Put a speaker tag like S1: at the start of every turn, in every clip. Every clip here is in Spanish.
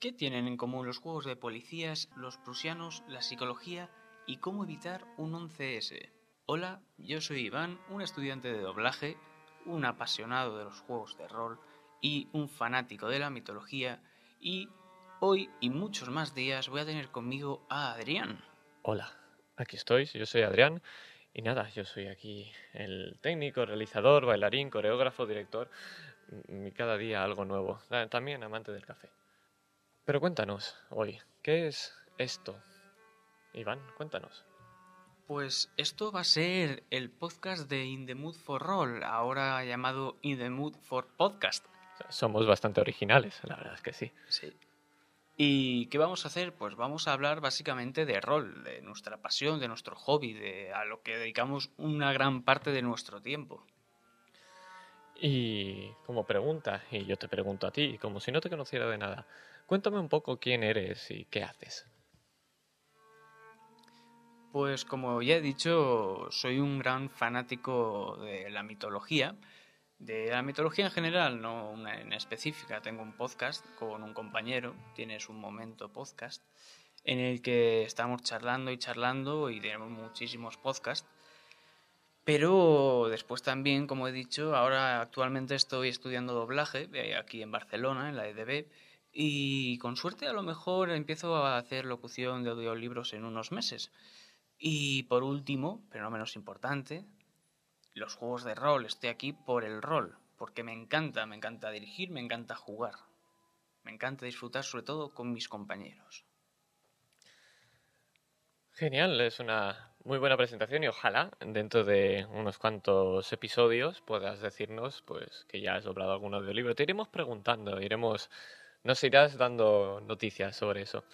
S1: ¿Qué tienen en común los juegos de policías, los prusianos, la psicología y cómo evitar un 11S? Hola, yo soy Iván, un estudiante de doblaje, un apasionado de los juegos de rol y un fanático de la mitología y hoy y muchos más días voy a tener conmigo a Adrián.
S2: Hola, aquí estoy, yo soy Adrián y nada, yo soy aquí el técnico, realizador, bailarín, coreógrafo, director y cada día algo nuevo, también amante del café. Pero cuéntanos hoy, ¿qué es esto? Iván, cuéntanos.
S1: Pues esto va a ser el podcast de In the Mood for Roll, ahora llamado In the Mood for Podcast.
S2: Somos bastante originales, la verdad es que sí.
S1: Sí. ¿Y qué vamos a hacer? Pues vamos a hablar básicamente de rol, de nuestra pasión, de nuestro hobby, de a lo que dedicamos una gran parte de nuestro tiempo.
S2: Y como pregunta, y yo te pregunto a ti, como si no te conociera de nada, Cuéntame un poco quién eres y qué haces.
S1: Pues como ya he dicho, soy un gran fanático de la mitología, de la mitología en general, no en específica. Tengo un podcast con un compañero, tienes un momento podcast, en el que estamos charlando y charlando y tenemos muchísimos podcasts. Pero después también, como he dicho, ahora actualmente estoy estudiando doblaje eh, aquí en Barcelona, en la EDB, y con suerte a lo mejor empiezo a hacer locución de audiolibros en unos meses. Y por último, pero no menos importante, los juegos de rol. Estoy aquí por el rol, porque me encanta, me encanta dirigir, me encanta jugar. Me encanta disfrutar sobre todo con mis compañeros.
S2: Genial, es una muy buena presentación y ojalá dentro de unos cuantos episodios puedas decirnos pues que ya has doblado algún audiolibro. Te iremos preguntando, iremos nos irás dando noticias sobre eso.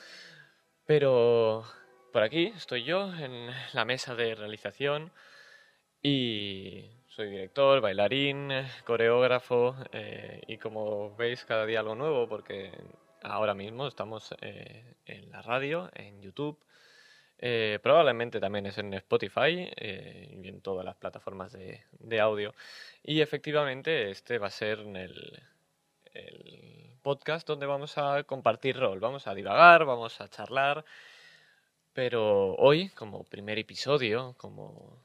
S2: Pero por aquí estoy yo en la mesa de realización y soy director, bailarín, coreógrafo eh, y como veis cada día algo nuevo porque ahora mismo estamos eh, en la radio, en YouTube, eh, probablemente también es en Spotify y en todas las plataformas de, de, audio. Y efectivamente este va a ser el, el podcast donde vamos a compartir rol, vamos a divagar, vamos a charlar, pero hoy, como primer episodio, como,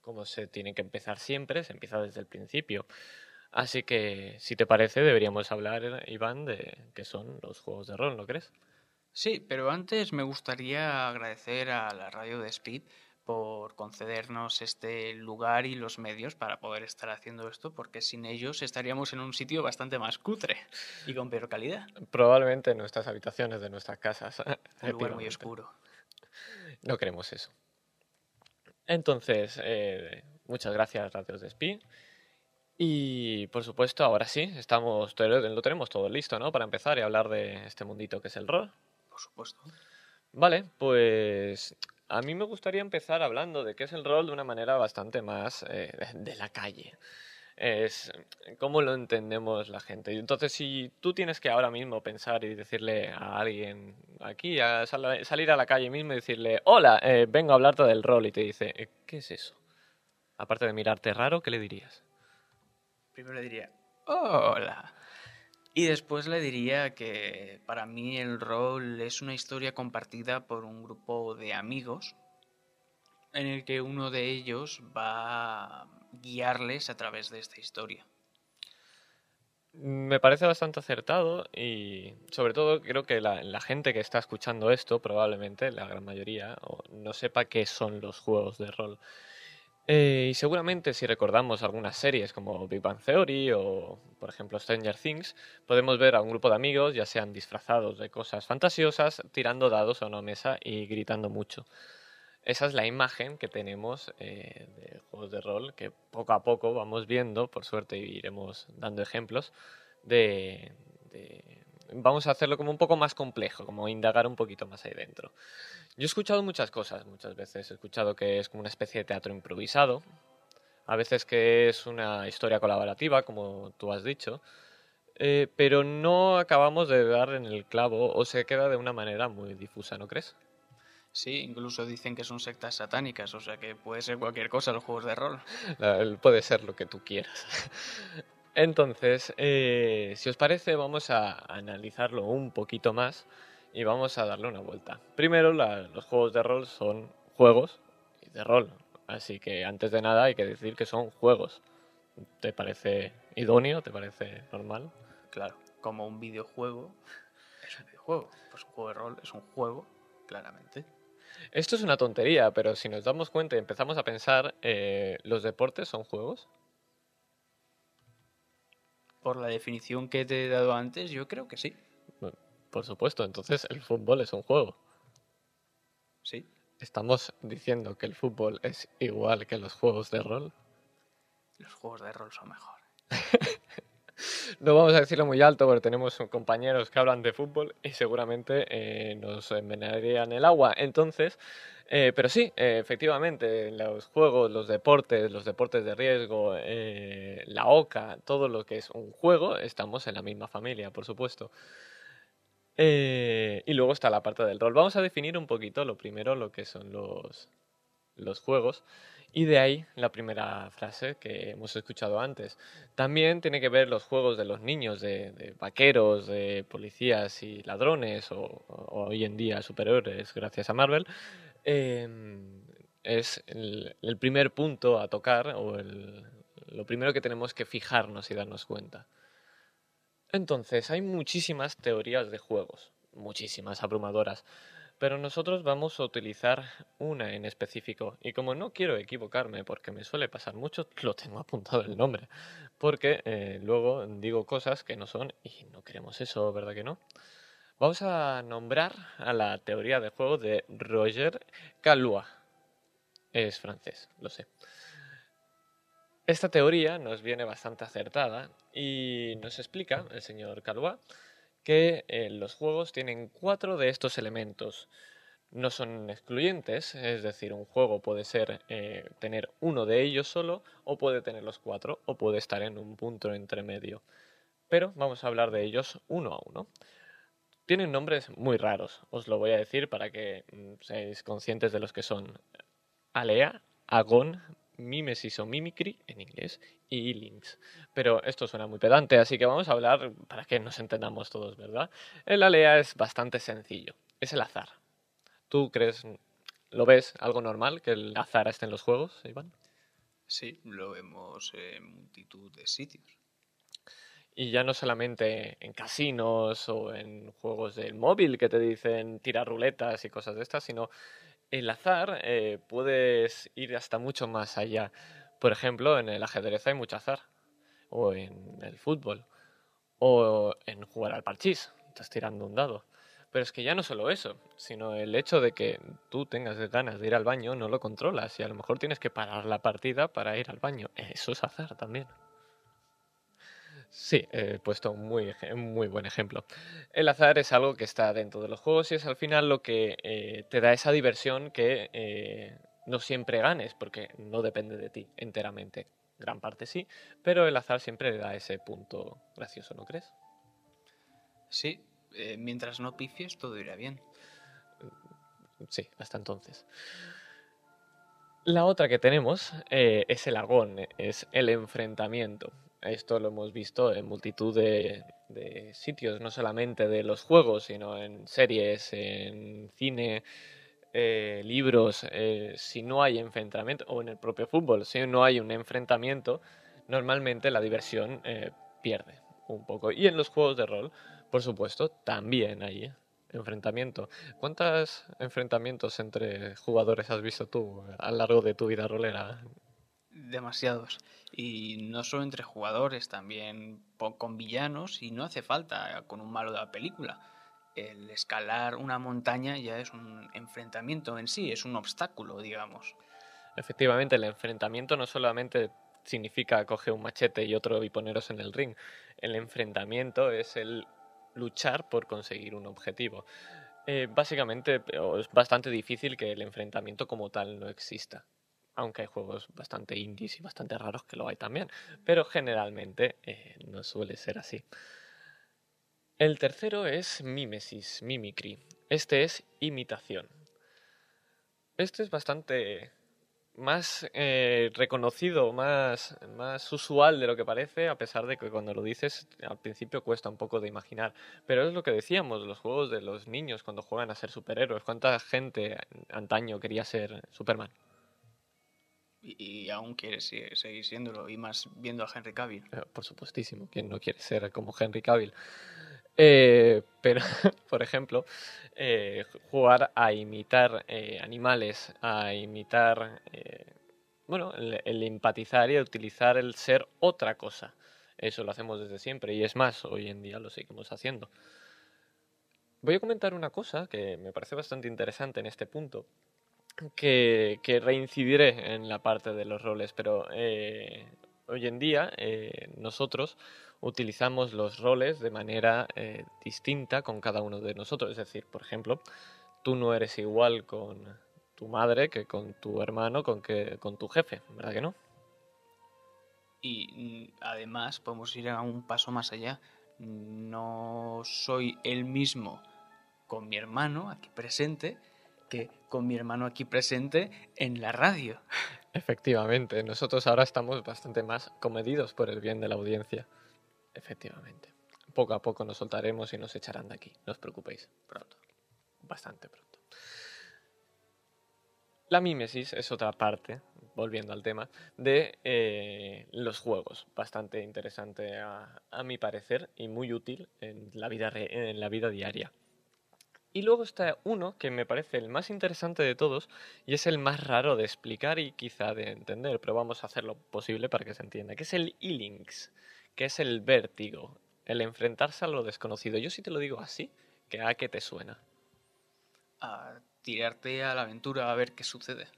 S2: como se tiene que empezar siempre, se empieza desde el principio. Así que, si te parece, deberíamos hablar, Iván, de qué son los juegos de rol, ¿no crees?
S1: Sí, pero antes me gustaría agradecer a la radio de Speed por concedernos este lugar y los medios para poder estar haciendo esto, porque sin ellos estaríamos en un sitio bastante más cutre y con peor calidad.
S2: Probablemente en nuestras habitaciones de nuestras casas.
S1: Un lugar muy oscuro.
S2: No queremos eso. Entonces, eh, muchas gracias, Radios de Speed. Y por supuesto, ahora sí, estamos, lo tenemos todo listo, ¿no? Para empezar y hablar de este mundito que es el rol.
S1: Por supuesto.
S2: Vale, pues a mí me gustaría empezar hablando de qué es el rol de una manera bastante más eh, de la calle. Es cómo lo entendemos la gente. Entonces, si tú tienes que ahora mismo pensar y decirle a alguien aquí, a salir a la calle mismo y decirle, hola, eh, vengo a hablarte del rol, y te dice, eh, ¿qué es eso? Aparte de mirarte raro, ¿qué le dirías?
S1: Primero le diría, hola. Y después le diría que para mí el rol es una historia compartida por un grupo de amigos en el que uno de ellos va a guiarles a través de esta historia.
S2: Me parece bastante acertado y sobre todo creo que la, la, gente que está escuchando esto, probablemente la gran mayoría, no sepa qué son los juegos de rol. Eh, y seguramente si recordamos algunas series como Big Bang Theory o, por ejemplo, Stranger Things, podemos ver a un grupo de amigos, ya sean disfrazados de cosas fantasiosas, tirando dados a una mesa y gritando mucho. Esa es la imagen que tenemos eh, de juegos de rol que poco a poco vamos viendo, por suerte iremos dando ejemplos, de, de vamos a hacerlo como un poco más complejo, como indagar un poquito más ahí dentro. Yo he escuchado muchas cosas, muchas veces he escuchado que es como una especie de teatro improvisado, a veces que es una historia colaborativa, como tú has dicho, eh, pero no acabamos de dar en el clavo o se queda de una manera muy difusa, ¿no crees?
S1: Sí, incluso dicen que son sectas satánicas, o sea que puede ser cualquier cosa los juegos de rol.
S2: puede ser lo que tú quieras. Entonces, eh, si os parece, vamos a analizarlo un poquito más y vamos a darle una vuelta. Primero, los juegos de rol son juegos de rol, así que antes de nada hay que decir que son juegos. ¿Te parece idóneo? ¿Te parece normal?
S1: Claro, como un videojuego es un videojuego. Pues un juego de rol es un juego, claramente.
S2: Esto es una tontería, pero si nos damos cuenta y empezamos a pensar, eh, ¿los deportes son juegos?
S1: Por la definición que te he dado antes, yo creo que sí.
S2: Por supuesto, entonces el fútbol es un juego.
S1: Sí.
S2: ¿Estamos diciendo que el fútbol es igual que los juegos de rol?
S1: Los juegos de rol son mejores.
S2: no vamos a decirlo muy alto porque tenemos compañeros que hablan de fútbol y seguramente eh, nos envenenarían el agua. Entonces, eh, pero sí, eh, efectivamente, los juegos, los deportes, los deportes de riesgo, la OCA, todo lo que es un juego, estamos en la misma familia, por supuesto. Y luego está la parte del rol. Vamos a definir un poquito lo primero, lo que son los, los juegos. Y de ahí la primera frase que hemos escuchado antes. También tiene que ver los juegos de los niños, de, vaqueros, de policías y ladrones, o, hoy en día superiores gracias a Marvel. Em, es el, primer punto a tocar, o lo primero que tenemos que fijarnos y darnos cuenta. Entonces, hay muchísimas teorías de juegos, muchísimas, abrumadoras pero nosotros vamos a utilizar una en específico. Y como no quiero equivocarme, porque me suele pasar mucho, lo tengo apuntado el nombre, porque eh, luego digo cosas que no son y no queremos eso, ¿verdad que no? Vamos a nombrar a la teoría de juego de Roger Calois. Es francés, lo sé. Esta teoría nos viene bastante acertada y nos explica el señor Calois que eh, los juegos tienen cuatro de estos elementos. No son excluyentes, es decir, un juego puede ser eh, tener uno de ellos solo, o puede tener los cuatro, o puede estar en un punto entre medio. Pero vamos a hablar de ellos uno a uno. Tienen nombres muy raros, os lo voy a decir para que mm, seáis conscientes de los que son. Alea, Agon, Mimesis o Mimicry en inglés y Links. Pero esto suena muy pedante, así que vamos a hablar para que nos entendamos todos, ¿verdad? El alea es bastante sencillo, es el azar. ¿Tú crees, lo ves algo normal que el azar esté en los juegos, Iván?
S1: Sí, lo vemos en multitud de sitios.
S2: Y ya no solamente en casinos o en juegos del móvil que te dicen tirar ruletas y cosas de estas, sino el azar eh, puedes ir hasta mucho más allá. Por ejemplo, en el ajedrez hay mucho azar, o en el fútbol, o en jugar al parchís, estás tirando un dado. Pero es que ya no solo eso, sino el hecho de que tú tengas ganas de ir al baño no lo controlas y a lo mejor tienes que parar la partida para ir al baño. Eso es azar también. Sí, he puesto un muy, muy buen ejemplo. El azar es algo que está dentro de los juegos y es al final lo que eh, te da esa diversión que eh, no siempre ganes, porque no depende de ti enteramente. Gran parte sí, pero el azar siempre le da ese punto gracioso, ¿no crees?
S1: Sí, eh, mientras no pifies todo irá bien.
S2: Sí, hasta entonces. La otra que tenemos es el agón, es el enfrentamiento. Esto lo hemos visto en multitud de, sitios, no solamente de los juegos, sino en series, en cine, eh, libros. Eh, si no hay enfrentamiento, o en el propio fútbol, si no hay un enfrentamiento, normalmente la diversión eh, pierde un poco. Y en los juegos de rol, por supuesto, también hay enfrentamiento. ¿Cuántos enfrentamientos entre jugadores has visto tú a lo largo de tu vida rolera?
S1: Demasiados. Y no solo entre jugadores, también con villanos y no hace falta con un malo de la película. El escalar una montaña ya es un enfrentamiento en sí, es un obstáculo, digamos.
S2: Efectivamente, el enfrentamiento no solamente significa coger un machete y otro y poneros en el ring. El enfrentamiento es el luchar por conseguir un objetivo. Eh, básicamente es bastante difícil que el enfrentamiento como tal no exista aunque hay juegos bastante indies y bastante raros que lo hay también, pero generalmente eh, no suele ser así. El tercero es mimesis, mimicry. Este es imitación. Este es bastante más eh, reconocido, más, más usual de lo que parece, a pesar de que cuando lo dices al principio cuesta un poco de imaginar. Pero es lo que decíamos, los juegos de los niños cuando juegan a ser superhéroes. ¿Cuánta gente antaño quería ser Superman?
S1: Y, aún quiere seguir siéndolo, y más viendo a Henry Cavill.
S2: Eh, por supuestísimo, ¿quién no quiere ser como Henry Cavill? Eh, pero, por ejemplo, eh, jugar a imitar animales, a imitar, bueno, el, empatizar y utilizar el ser otra cosa. Eso lo hacemos desde siempre y es más, hoy en día lo seguimos haciendo. Voy a comentar una cosa que me parece bastante interesante en este punto, que, que reincidiré en la parte de los roles, pero hoy en día nosotros utilizamos los roles de manera eh, distinta con cada uno de nosotros. Es decir, por ejemplo, tú no eres igual con tu madre que con tu hermano, con, que, con tu jefe, ¿verdad que no?
S1: Y mm, además podemos ir a un paso más allá. No soy el mismo con mi hermano aquí presente que con mi hermano aquí presente en la radio.
S2: Efectivamente, nosotros ahora estamos bastante más comedidos por el bien de la audiencia. Efectivamente. Poco a poco nos soltaremos y nos echarán de aquí. No os preocupéis. Pronto. Bastante pronto. La mímesis es otra parte, volviendo al tema, de eh, los juegos. Bastante interesante a, mi parecer y muy útil en la, vida en la vida diaria. Y luego está uno que me parece el más interesante de todos y es el más raro de explicar y quizá de entender, pero vamos a hacer lo posible para que se entienda, que es el e-links que es el vértigo, el enfrentarse a lo desconocido. Yo sí te lo digo así, que a qué te suena.
S1: A tirarte a la aventura a ver qué sucede.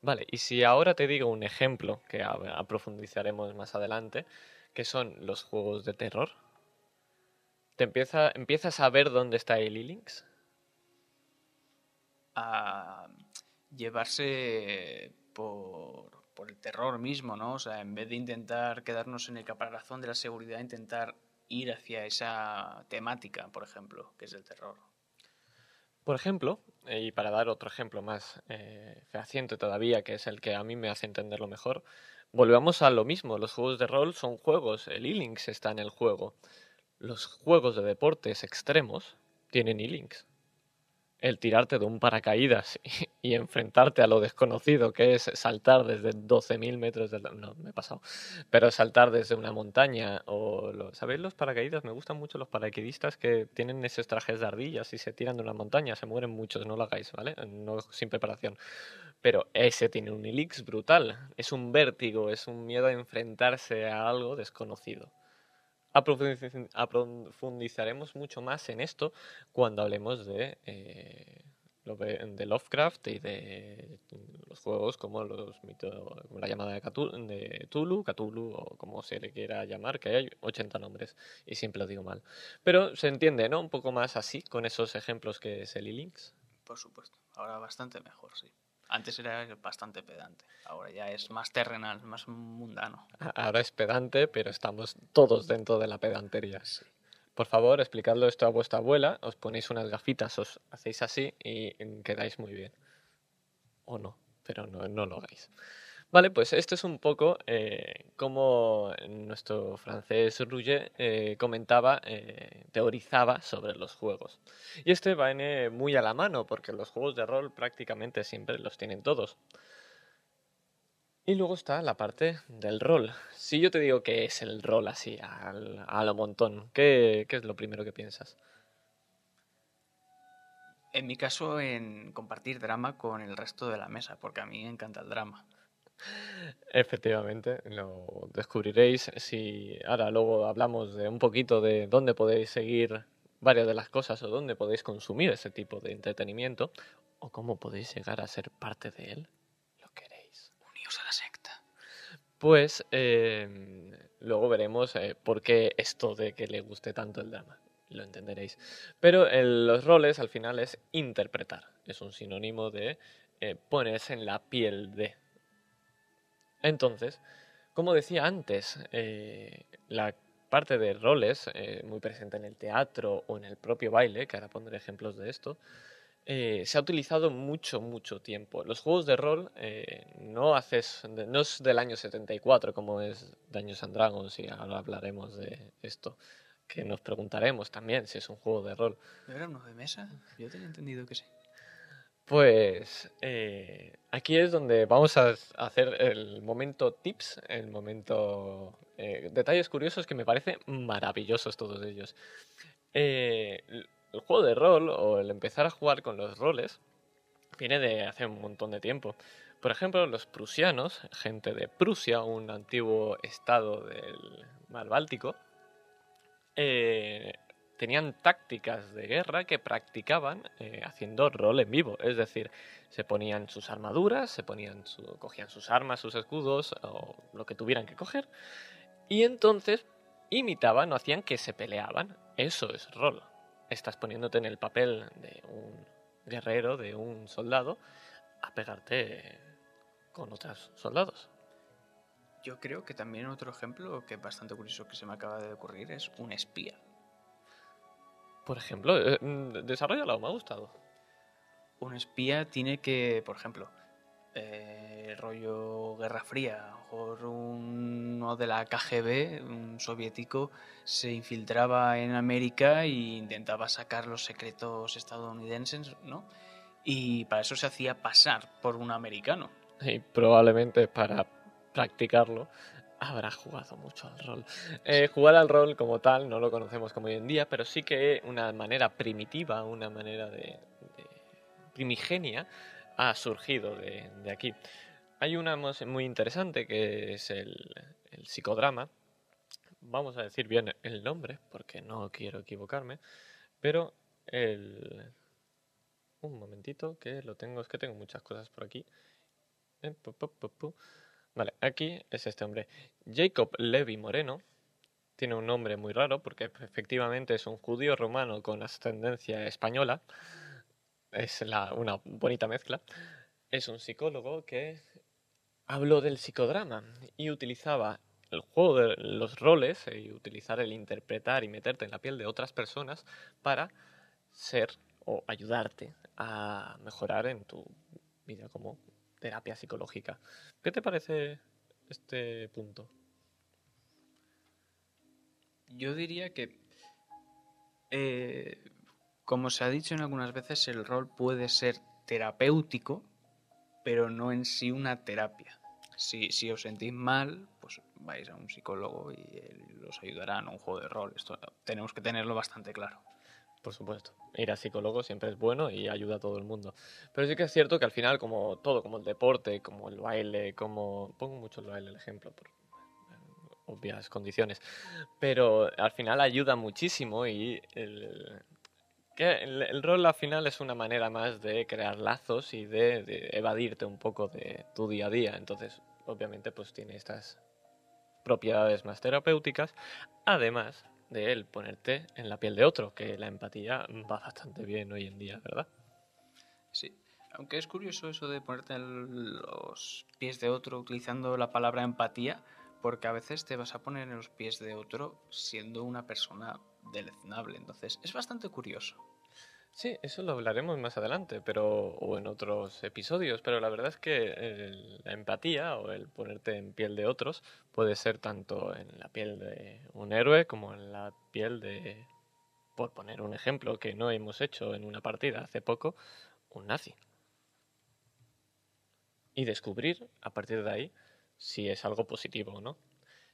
S2: Vale, y si ahora te digo un ejemplo que profundizaremos más adelante, que son los juegos de terror, ¿te empieza, empiezas a ver dónde está el links
S1: A llevarse por por el terror mismo, ¿no? O sea, en vez de intentar quedarnos en el caparazón de la seguridad, intentar ir hacia esa temática, por ejemplo, que es el terror.
S2: Por ejemplo, y para dar otro ejemplo más eh, fehaciente todavía, que es el que a mí me hace entenderlo mejor, volvamos a lo mismo. Los juegos de rol son juegos, el e-links está en el juego. Los juegos de deportes extremos tienen e-links el tirarte de un paracaídas y, enfrentarte a lo desconocido que es saltar desde 12.000 metros de no me he pasado pero saltar desde una montaña o lo, sabéis los paracaídas me gustan mucho los paracaidistas que tienen esos trajes de ardillas y se tiran de una montaña se mueren muchos no lo hagáis vale no sin preparación. Pero ese tiene un elix brutal es un vértigo es un miedo a enfrentarse a algo desconocido Aprofundizaremos mucho más en esto cuando hablemos de, eh, de Lovecraft y de los juegos como los mito, la llamada de, Cthulhu, de Tulu, Cthulhu o como se le quiera llamar, que hay 80 nombres y siempre lo digo mal. Pero se entiende, ¿no? Un poco más así con esos ejemplos que es el links
S1: Por supuesto, ahora bastante mejor, sí. Antes era bastante pedante, ahora ya es más terrenal, más mundano.
S2: Ahora es pedante, pero estamos todos dentro de la pedantería. Por favor, explicadlo esto a vuestra abuela, os ponéis unas gafitas, os hacéis así y quedáis muy bien. O no, pero no, no lo hagáis. Vale, pues esto es un poco eh, como nuestro francés Rouget eh, comentaba, eh, teorizaba sobre los juegos. Y este va muy a la mano, porque los juegos de rol prácticamente siempre los tienen todos. Y luego está la parte del rol. Si yo te digo que es el rol así, a lo montón, ¿qué, ¿qué es lo primero que piensas?
S1: En mi caso, en compartir drama con el resto de la mesa, porque a mí me encanta el drama.
S2: Efectivamente, lo descubriréis si ahora luego hablamos de un poquito de dónde podéis seguir varias de las cosas o dónde podéis consumir ese tipo de entretenimiento o cómo podéis llegar a ser parte de él. Lo queréis.
S1: Uníos a la secta.
S2: Pues em, luego veremos eh, por qué esto de que le guste tanto el drama. Lo entenderéis. Pero los roles al final es interpretar. Es un sinónimo de eh, ponerse en la piel de entonces, como decía antes, eh, la parte de roles, eh, muy presente en el teatro o en el propio baile, que ahora pondré ejemplos de esto, eh, se ha utilizado mucho, mucho tiempo. Los juegos de rol no haces, no es del año 74 como es Dungeons and Dragons y ahora hablaremos de esto, que nos preguntaremos también si es un juego de rol.
S1: ¿No era uno de mesa? Yo tenía entendido que sí.
S2: Pues eh, aquí es donde vamos a hacer el momento tips, el momento detalles curiosos que me parecen maravillosos todos ellos. Eh, el juego de rol o el empezar a jugar con los roles viene de hace un montón de tiempo. Por ejemplo, los prusianos, gente de Prusia, un antiguo estado del mar Báltico, eh, tenían tácticas de guerra que practicaban eh, haciendo rol en vivo. Es decir, se ponían sus armaduras, se ponían cogían sus armas, sus escudos o lo que tuvieran que coger y entonces imitaban o hacían que se peleaban. Eso es rol estás poniéndote en el papel de un guerrero, de un soldado, a pegarte con otros soldados.
S1: Yo creo que también otro ejemplo que es bastante curioso que se me acaba de ocurrir es un espía.
S2: Por ejemplo, eh, mm, desarrollalo, me ha gustado.
S1: Un espía tiene que, por ejemplo, eh, rollo Guerra Fría, o uno de la KGB, un soviético, se infiltraba en América e intentaba sacar los secretos estadounidenses, ¿no? Y para eso se hacía pasar por un americano.
S2: Y probablemente para practicarlo habrá jugado mucho al rol. Eh, jugar al rol como tal no lo conocemos como hoy en día, pero sí que una manera primitiva, una manera de primigenia ha surgido de, aquí. Hay una muy interesante que es el, psicodrama. Vamos a decir bien el nombre, porque no quiero equivocarme. Pero el... Un momentito, que lo tengo, es que tengo muchas cosas por aquí. Eh, vale, aquí es este hombre. Jacob Levi Moreno. Tiene un nombre muy raro porque efectivamente es un judío romano con ascendencia española es una bonita mezcla, es un psicólogo que habló del psicodrama y utilizaba el juego de los roles y utilizar el interpretar y meterte en la piel de otras personas para ser o ayudarte a mejorar en tu vida como terapia psicológica. ¿Qué te parece este punto?
S1: Yo diría que eh, como se ha dicho en algunas veces, el rol puede ser terapéutico, pero no en sí una terapia. Si, si os sentís mal, pues vais a un psicólogo y él os ayudará en un juego de rol. Esto tenemos que tenerlo bastante claro.
S2: Por supuesto. Ir a psicólogo siempre es bueno y ayuda a todo el mundo. Pero sí que es cierto que al final, como todo, como el deporte, como el baile, como... Pongo mucho el baile el ejemplo por obvias condiciones. Pero al final ayuda muchísimo y el, que el, rol al final es una manera más de crear lazos y de, evadirte un poco de tu día a día. Entonces, obviamente, pues tiene estas propiedades más terapéuticas, además de él ponerte en la piel de otro, que la empatía va bastante bien hoy en día, ¿verdad?
S1: Sí, aunque es curioso eso de ponerte en los pies de otro utilizando la palabra empatía, porque a veces te vas a poner en los pies de otro siendo una persona deleznable. Entonces, es bastante curioso.
S2: Sí, eso lo hablaremos más adelante, pero o en otros episodios, pero la verdad es que la empatía o el ponerte en piel de otros puede ser tanto en la piel de un héroe como en la piel de, por poner un ejemplo que no hemos hecho en una partida hace poco, un nazi. Y descubrir a partir de ahí si es algo positivo o no.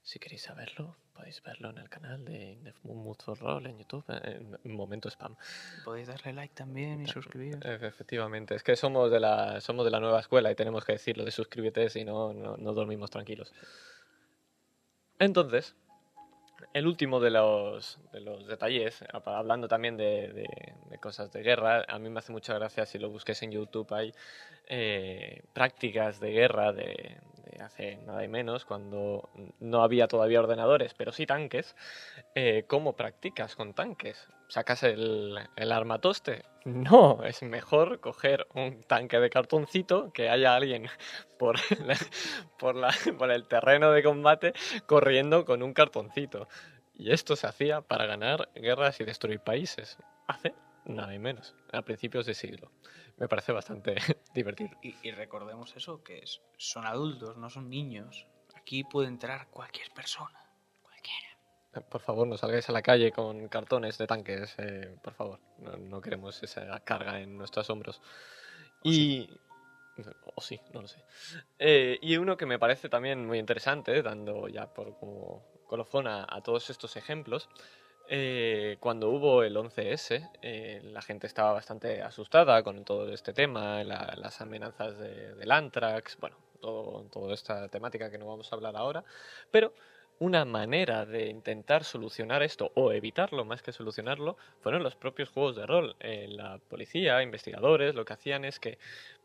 S2: Si queréis saberlo, podéis verlo en el canal de Mood for Roll en YouTube, en Momento Spam.
S1: Podéis darle like también y suscribiros.
S2: Efectivamente, es que somos de la, somos de la nueva escuela y tenemos que decirlo de suscríbete si no, no, dormimos tranquilos. Entonces, el último de los, de los detalles, hablando también de, cosas de guerra, a mí me hace mucha gracia si lo busques en YouTube, hay eh, prácticas de guerra de, hace nada y menos, cuando no había todavía ordenadores, pero sí tanques, eh, ¿cómo practicas con tanques? ¿Sacas el, el, armatoste? No, es mejor coger un tanque de cartoncito, que haya alguien por, por, la, por el terreno de combate corriendo con un cartoncito. Y esto se hacía para ganar guerras y destruir países. Hace nada y menos, a principios de siglo. Me parece bastante divertido.
S1: Y, y recordemos eso, que es- son adultos, no son niños. Aquí puede entrar cualquier persona. Cualquiera.
S2: Por favor, no salgáis a la calle con cartones de tanques, eh, por favor. No, no queremos esa carga en nuestros hombros. Y... O sí, no lo sé. Eh, y uno que me parece también muy interesante, dando ya por como colofón a, a todos estos ejemplos, eh, cuando hubo el 11S, eh, la gente estaba bastante asustada con todo este tema, la- las amenazas de- del Antrax, bueno, todo, toda esta temática que no vamos a hablar ahora, pero una manera de intentar solucionar esto o evitarlo más que solucionarlo fueron los propios juegos de rol. Eh, la policía, investigadores, lo que hacían es que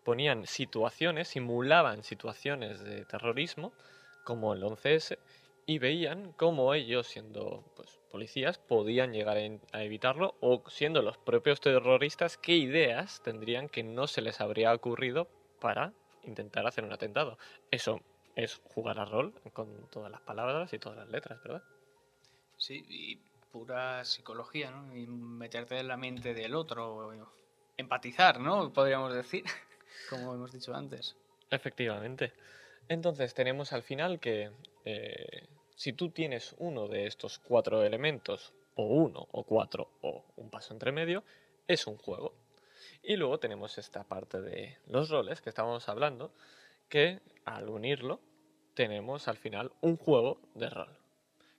S2: ponían situaciones, simulaban situaciones de terrorismo, como el 11S, y veían cómo ellos, siendo pues, policías, podían llegar a, evitarlo, o siendo los propios terroristas, qué ideas tendrían que no se les habría ocurrido para intentar hacer un atentado. Eso es jugar a rol con todas las palabras y todas las letras, ¿verdad?
S1: Sí, y pura psicología, ¿no? Y meterte en la mente del otro. Empatizar, ¿no? Podríamos decir. Como hemos dicho antes.
S2: Efectivamente. Entonces tenemos al final que eh, si tú tienes uno de estos cuatro elementos, o uno, o cuatro, o un paso entre medio, es un juego. Y luego tenemos esta parte de los roles que estábamos hablando, que al unirlo tenemos al final un juego de rol.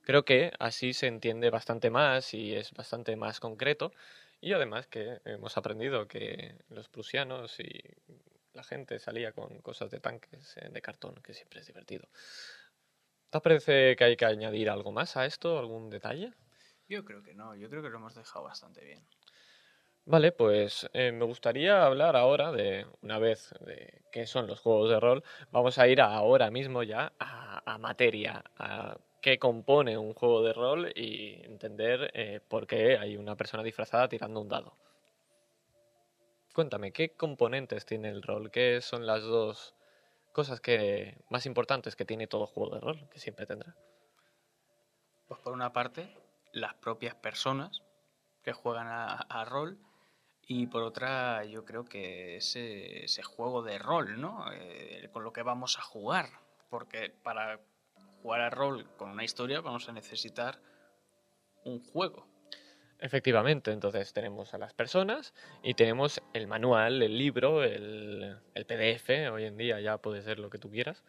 S2: Creo que así se entiende bastante más y es bastante más concreto. Y además que hemos aprendido que los prusianos y la gente salía con cosas de tanques eh, de cartón, que siempre es divertido. ¿Te parece que hay que añadir algo más a esto? ¿Algún detalle?
S1: Yo creo que no, yo creo que lo hemos dejado bastante bien.
S2: Vale, pues eh, me gustaría hablar ahora de, una vez, de qué son los juegos de rol. Vamos a ir ahora mismo ya a, a materia, a qué compone un juego de rol y entender eh, por qué hay una persona disfrazada tirando un dado. Cuéntame, ¿qué componentes tiene el rol? ¿Qué son las dos cosas que, más importantes que tiene todo juego de rol, que siempre tendrá?
S1: Pues por una parte, las propias personas que juegan a, a rol. Y por otra, yo creo que ese, ese juego de rol, ¿no? Eh, con lo que vamos a jugar. Porque para jugar a rol con una historia vamos a necesitar un juego.
S2: Efectivamente, entonces tenemos a las personas y tenemos el manual, el libro, el, el PDF, hoy en día ya puede ser lo que tú quieras.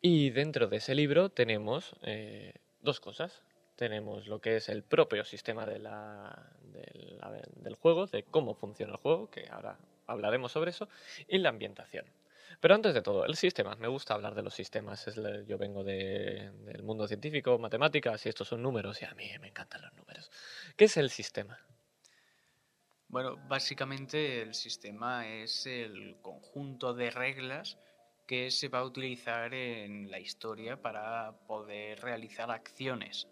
S2: Y dentro de ese libro tenemos eh, dos cosas. Tenemos lo que es el propio sistema de la- de la- del juego, de cómo funciona el juego, que ahora hablaremos sobre eso, y la ambientación. Pero antes de todo, el sistema. Me gusta hablar de los sistemas. Es la- yo vengo de- del mundo científico, matemáticas, y estos son números, y a mí me encantan los números. ¿Qué es el sistema?
S1: Bueno, básicamente el sistema es el conjunto de reglas que se va a utilizar en la historia para poder realizar acciones.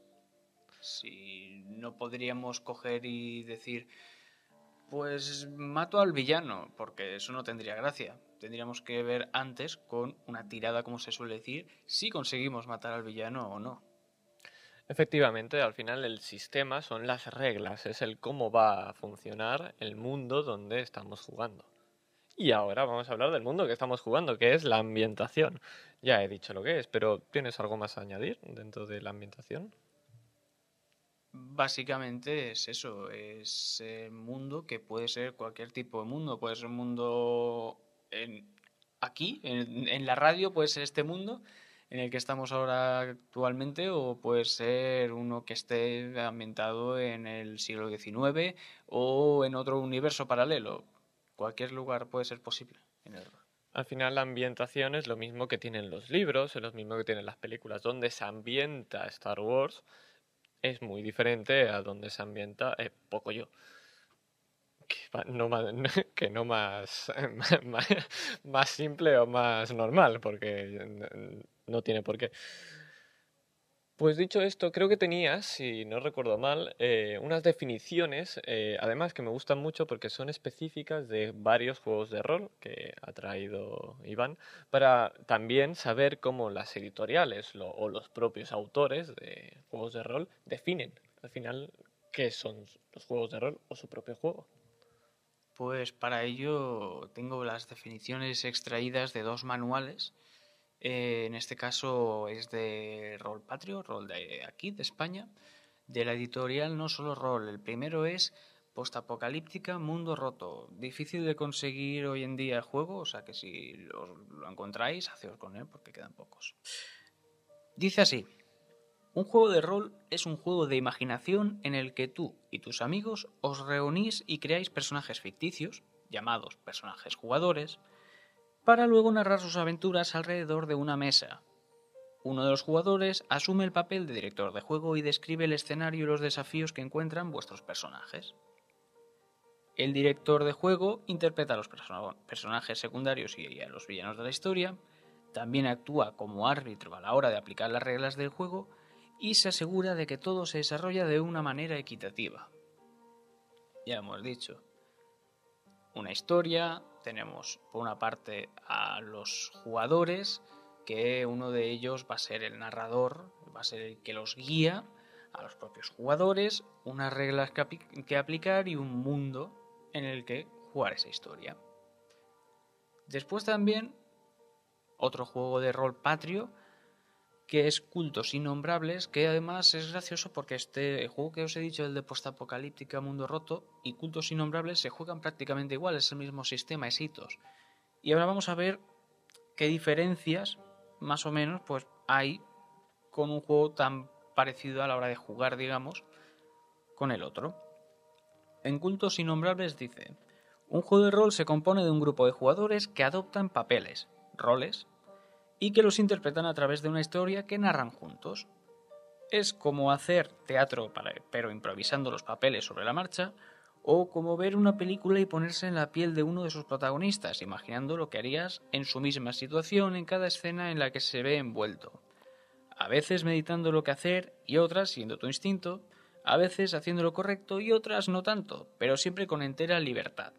S1: Si no podríamos coger y decir, pues mato al villano, porque eso no tendría gracia. Tendríamos que ver antes con una tirada, como se suele decir, si conseguimos matar al villano o no.
S2: Efectivamente, al final el sistema son las reglas, es el cómo va a funcionar el mundo donde estamos jugando. Y ahora vamos a hablar del mundo que estamos jugando, que es la ambientación. Ya he dicho lo que es, pero ¿tienes algo más a añadir dentro de la ambientación?
S1: Básicamente es eso, es el mundo que puede ser cualquier tipo de mundo, puede ser un mundo en, aquí, en, en la radio, puede ser este mundo en el que estamos ahora actualmente, o puede ser uno que esté ambientado en el siglo XIX o en otro universo paralelo. Cualquier lugar puede ser posible en
S2: Al final la ambientación es lo mismo que tienen los libros, es lo mismo que tienen las películas. Donde se ambienta Star Wars es muy diferente a donde se ambienta eh, poco yo. Que no más, más, simple o más normal, porque no tiene por qué. Pues dicho esto, creo que tenías, si no recuerdo mal, eh, unas definiciones, eh, además que me gustan mucho porque son específicas de varios juegos de rol que ha traído Iván, para también saber cómo las editoriales o los propios autores de juegos de rol definen al final qué son los juegos de rol o su propio juego.
S1: Pues para ello tengo las definiciones extraídas de dos manuales. Eh, en este caso es de Rol Patrio, Rol de aquí, de España, de la editorial No Solo Rol. El primero es Postapocalíptica Mundo Roto. Difícil de conseguir hoy en día el juego, o sea que si lo, lo encontráis, haceos con él porque quedan pocos. Dice así. Un juego de rol es un juego de imaginación en el que tú y tus amigos os reunís y creáis personajes ficticios, llamados personajes jugadores, para luego narrar sus aventuras alrededor de una mesa. Uno de los jugadores asume el papel de director de juego y describe el escenario y los desafíos que encuentran vuestros personajes. El director de juego interpreta a los personajes secundarios y a los villanos de la historia, también actúa como árbitro a la hora de aplicar las reglas del juego y se asegura de que todo se desarrolla de una manera equitativa. Ya hemos dicho, una historia, tenemos por una parte a los jugadores, que uno de ellos va a ser el narrador, va a ser el que los guía a los propios jugadores, unas reglas que, aplicar y un mundo en el que jugar esa historia. Después también otro juego de rol patrio que es Cultos Innombrables, que además es gracioso porque este juego que os he dicho, el de Postapocalíptica Mundo Roto y Cultos Innombrables se juegan prácticamente igual, es el mismo sistema, es hitos. Y ahora vamos a ver qué diferencias, más o menos, pues hay con un juego tan parecido a la hora de jugar, digamos, con el otro. En Cultos Innombrables dice, un juego de rol se compone de un grupo de jugadores que adoptan papeles, roles, y que los interpretan a través de una historia que narran juntos. Es como hacer teatro, pero improvisando los papeles sobre la marcha, o como ver una película y ponerse en la piel de uno de sus protagonistas, imaginando lo que harías en su misma situación en cada escena en la que se ve envuelto. A veces meditando lo que hacer y otras siendo tu instinto, a veces haciendo lo correcto y otras no tanto, pero siempre con entera libertad.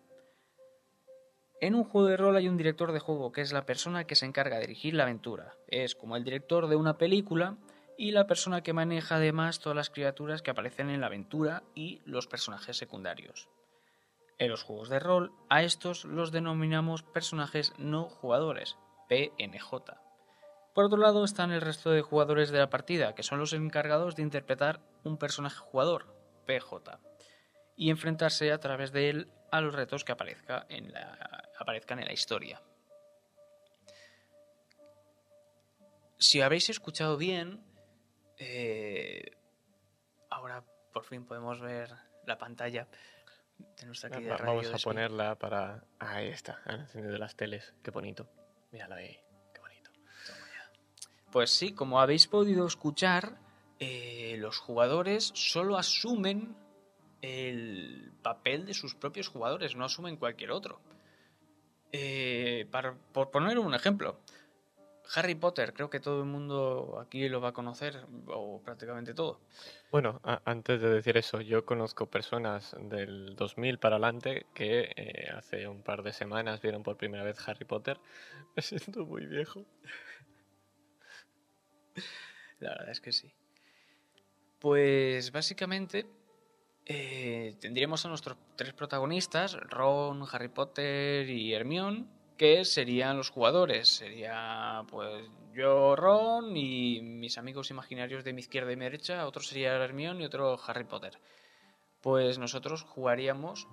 S1: En un juego de rol hay un director de juego que es la persona que se encarga de dirigir la aventura. Es como el director de una película y la persona que maneja además todas las criaturas que aparecen en la aventura y los personajes secundarios. En los juegos de rol, a estos los denominamos personajes no jugadores, PNJ. Por otro lado están el resto de jugadores de la partida, que son los encargados de interpretar un personaje jugador, PJ, y enfrentarse a través de él a los retos que aparezca en la, aparezcan en la historia. Si habéis escuchado bien, eh, ahora por fin podemos ver la pantalla de nuestra querida
S2: Vamos a ponerla para... Ahí está, han encendido las teles. Qué bonito. Míralo ahí, qué bonito.
S1: Pues sí, como habéis podido escuchar, eh, los jugadores solo asumen el papel de sus propios jugadores, no asumen cualquier otro. Eh, para, por poner un ejemplo, Harry Potter, creo que todo el mundo aquí lo va a conocer, o prácticamente todo.
S2: Bueno, antes de decir eso, yo conozco personas del 2000 para adelante que eh, hace un par de semanas vieron por primera vez Harry Potter. Me siento muy viejo.
S1: La verdad es que sí. Pues básicamente eh, tendríamos a nuestros tres protagonistas, Ron, Harry Potter y Hermione, que serían los jugadores. Sería pues yo, Ron, y mis amigos imaginarios de mi izquierda y mi derecha. Otro sería Hermione y otro Harry Potter. Pues nosotros jugaríamos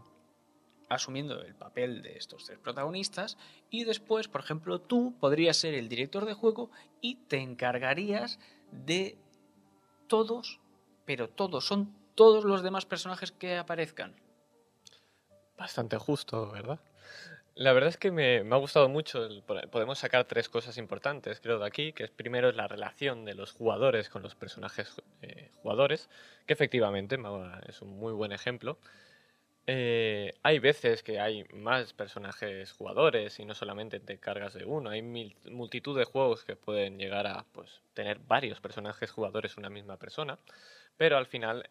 S1: asumiendo el papel de estos tres protagonistas y después, por ejemplo, tú podrías ser el director de juego y te encargarías de todos, pero todos son todos los demás personajes que aparezcan.
S2: Bastante justo, ¿verdad? La verdad es que me, ha gustado mucho. podemos sacar tres cosas importantes, creo, de aquí, que es primero es la relación de los jugadores con los personajes eh, jugadores, que efectivamente es un muy buen ejemplo. Eh, hay veces que hay más personajes jugadores y no solamente te cargas de uno. Hay multitud de juegos que pueden llegar a pues, tener varios personajes jugadores una misma persona. Pero al final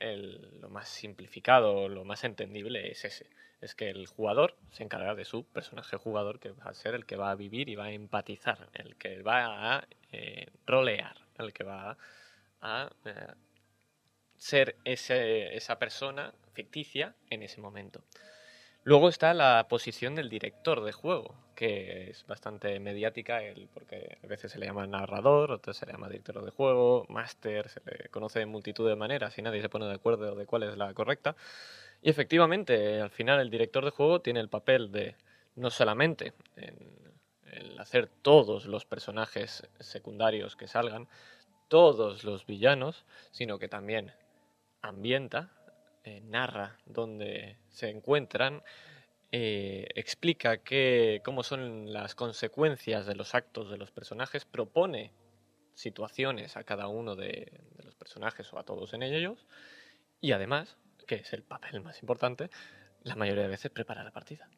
S2: lo más simplificado, lo más entendible es ese. Es que el jugador se encarga de su personaje jugador, que va a ser el que va a vivir y va a empatizar, el que va a eh, rolear, el que va a eh, ser esa persona ficticia en ese momento. Luego está la posición del director de juego, que es bastante mediática, porque a veces se le llama narrador, otras se le llama director de juego, máster, se le conoce de multitud de maneras y nadie se pone de acuerdo de cuál es la correcta. Y efectivamente, al final el director de juego tiene el papel de no solamente hacer todos los personajes secundarios que salgan, todos los villanos, sino que también ambienta eh, narra dónde se encuentran, eh, explica cómo son las consecuencias de los actos de los personajes, propone situaciones a cada uno de, los personajes o a todos en ellos, y además, que es el papel más importante, la mayoría de veces prepara la partida.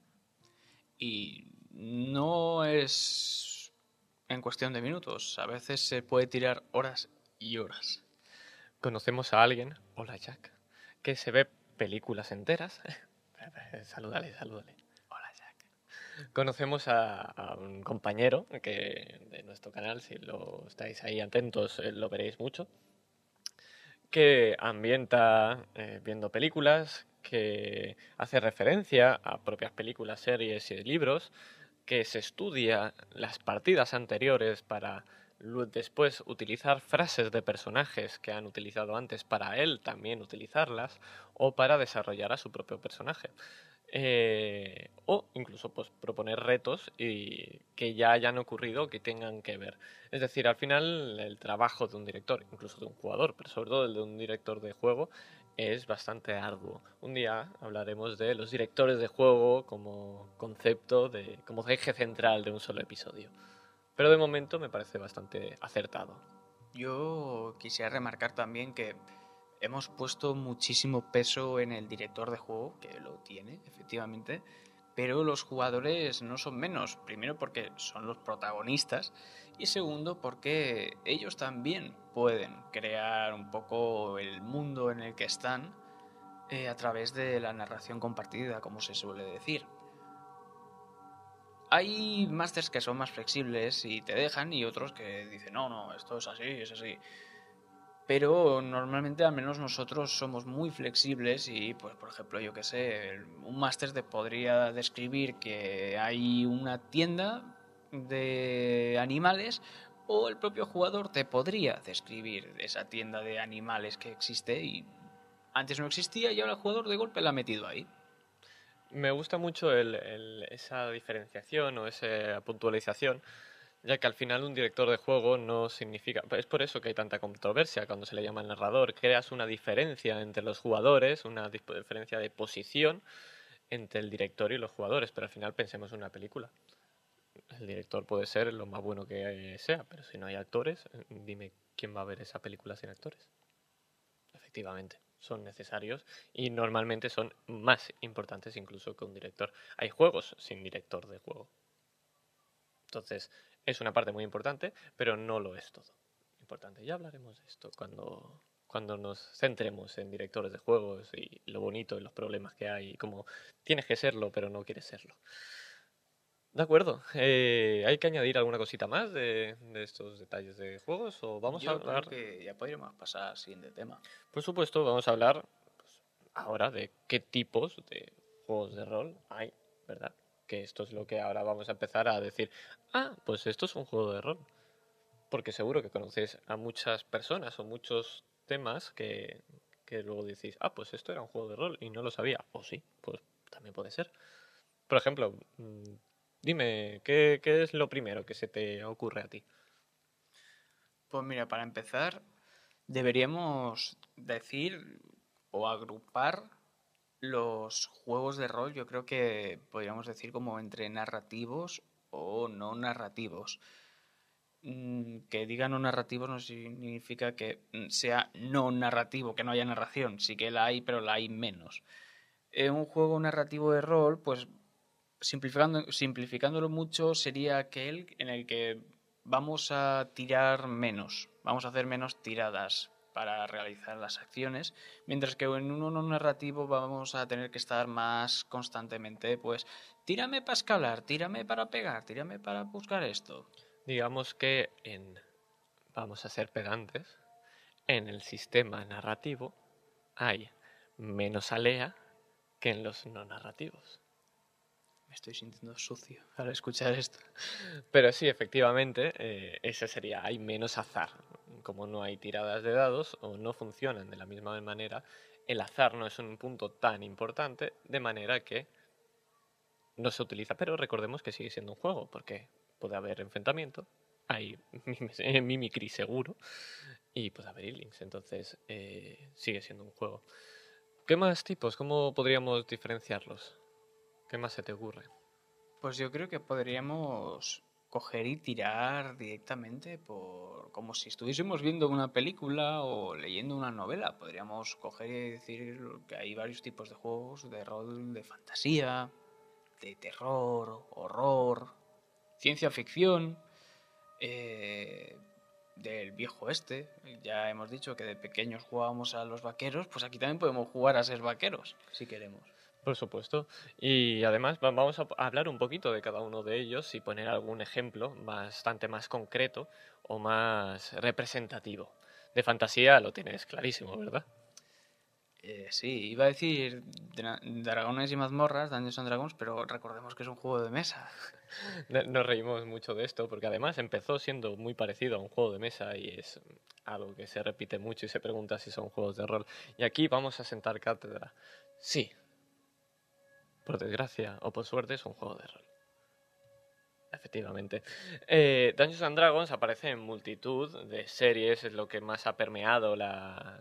S1: Y no es en cuestión de minutos, a veces se puede tirar horas y horas.
S2: Conocemos a alguien, hola Jack, que se ve películas enteras. salúdale, salúdale.
S1: Hola, Jack.
S2: Conocemos a, un compañero que de nuestro canal, si lo estáis ahí atentos, eh, lo veréis mucho, que ambienta eh, viendo películas, que hace referencia a propias películas, series y libros, que se estudia las partidas anteriores para después utilizar frases de personajes que han utilizado antes para él también utilizarlas o para desarrollar a su propio personaje. Eh, o incluso pues, proponer retos y que ya hayan ocurrido que tengan que ver. Es decir, al final el trabajo de un director, incluso de un jugador, pero sobre todo el de un director de juego, es bastante arduo. Un día hablaremos de los directores de juego como concepto, de, como eje central de un solo episodio. Pero de momento me parece bastante acertado.
S1: Yo quisiera remarcar también que hemos puesto muchísimo peso en el director de juego, que lo tiene, efectivamente, pero los jugadores no son menos. Primero porque son los protagonistas y segundo porque ellos también pueden crear un poco el mundo en el que están eh, a través de la narración compartida, como se suele decir. Hay másters que son más flexibles y te dejan y otros que dicen, no, no, esto es así, es así. Pero normalmente al menos nosotros somos muy flexibles y, pues, por ejemplo, yo que sé, un máster te podría describir que hay una tienda de animales o el propio jugador te podría describir esa tienda de animales que existe y antes no existía y ahora el jugador de golpe la ha metido ahí
S2: me gusta mucho esa diferenciación o esa puntualización, ya que al final un director de juego no significa... Es por eso que hay tanta controversia cuando se le llama el narrador. Creas una diferencia entre los jugadores, una diferencia de posición entre el director y los jugadores, pero al final pensemos en una película. El director puede ser lo más bueno que sea, pero si no hay actores, dime quién va a ver esa película sin actores. Efectivamente son necesarios y normalmente son más importantes incluso que un director. Hay juegos sin director de juego. Entonces, es una parte muy importante, pero no lo es todo. Importante. Ya hablaremos de esto cuando, cuando nos centremos en directores de juegos y lo bonito y los problemas que hay, como tienes que serlo, pero no quieres serlo. De acuerdo. Eh, ¿Hay que añadir alguna cosita más de, estos detalles de juegos? ¿O vamos a hablar?
S1: que ya podríamos pasar sin de tema.
S2: Por supuesto, vamos a hablar pues, ahora de qué tipos de juegos de rol hay, ¿verdad? Que esto es lo que ahora vamos a empezar a decir. Ah, pues esto es un juego de rol. Porque seguro que conocéis a muchas personas o muchos temas que, que luego decís, ah, pues esto era un juego de rol y no lo sabía. O sí, pues también puede ser. Por ejemplo, mm, Dime, ¿qué, es lo primero que se te ocurre a ti?
S1: Pues mira, para empezar, deberíamos decir o agrupar los juegos de rol, yo creo que podríamos decir como entre narrativos o no narrativos. Mm, que diga no narrativo no significa que sea no narrativo, que no haya narración, sí que la hay, pero la hay menos. En un juego narrativo de rol, pues simplificando, simplificándolo mucho, sería aquel en el que vamos a tirar menos, vamos a hacer menos tiradas para realizar las acciones, mientras que en uno no narrativo vamos a tener que estar más constantemente, pues, tírame para escalar, tírame para pegar, tírame para buscar esto.
S2: Digamos que en, vamos a ser pedantes, en el sistema narrativo hay menos alea que en los no narrativos.
S1: Estoy sintiendo sucio al escuchar esto.
S2: Pero sí, efectivamente, eh, ese sería, hay menos azar. Como no hay tiradas de dados o no funcionan de la misma manera, el azar no es un punto tan importante, de manera que no se utiliza. Pero recordemos que sigue siendo un juego, porque puede haber enfrentamiento, hay mimicry seguro, y puede haber links, entonces eh, sigue siendo un juego. ¿Qué más tipos? ¿Cómo podríamos diferenciarlos? ¿Qué más se te ocurre?
S1: Pues yo creo que podríamos coger y tirar directamente por como si estuviésemos viendo una película o leyendo una novela. Podríamos coger y decir que hay varios tipos de juegos de rol, de fantasía, de terror, horror, ciencia ficción, eh, del viejo este. Ya hemos dicho que de pequeños jugábamos a los vaqueros, pues aquí también podemos jugar a ser vaqueros, si queremos.
S2: Por supuesto. Y además vamos a hablar un poquito de cada uno de ellos y poner algún ejemplo bastante más concreto o más representativo. De fantasía lo tienes clarísimo, ¿verdad?
S1: Eh, sí, iba a decir Dragones y mazmorras, Dungeons and Dragons, pero recordemos que es un juego de mesa.
S2: Nos reímos mucho de esto porque además empezó siendo muy parecido a un juego de mesa y es algo que se repite mucho y se pregunta si son juegos de rol. Y aquí vamos a sentar cátedra. Sí, por desgracia o por suerte es un juego de rol. Efectivamente. Eh, Dungeons and Dragons aparece en multitud de series, es lo que más ha permeado la,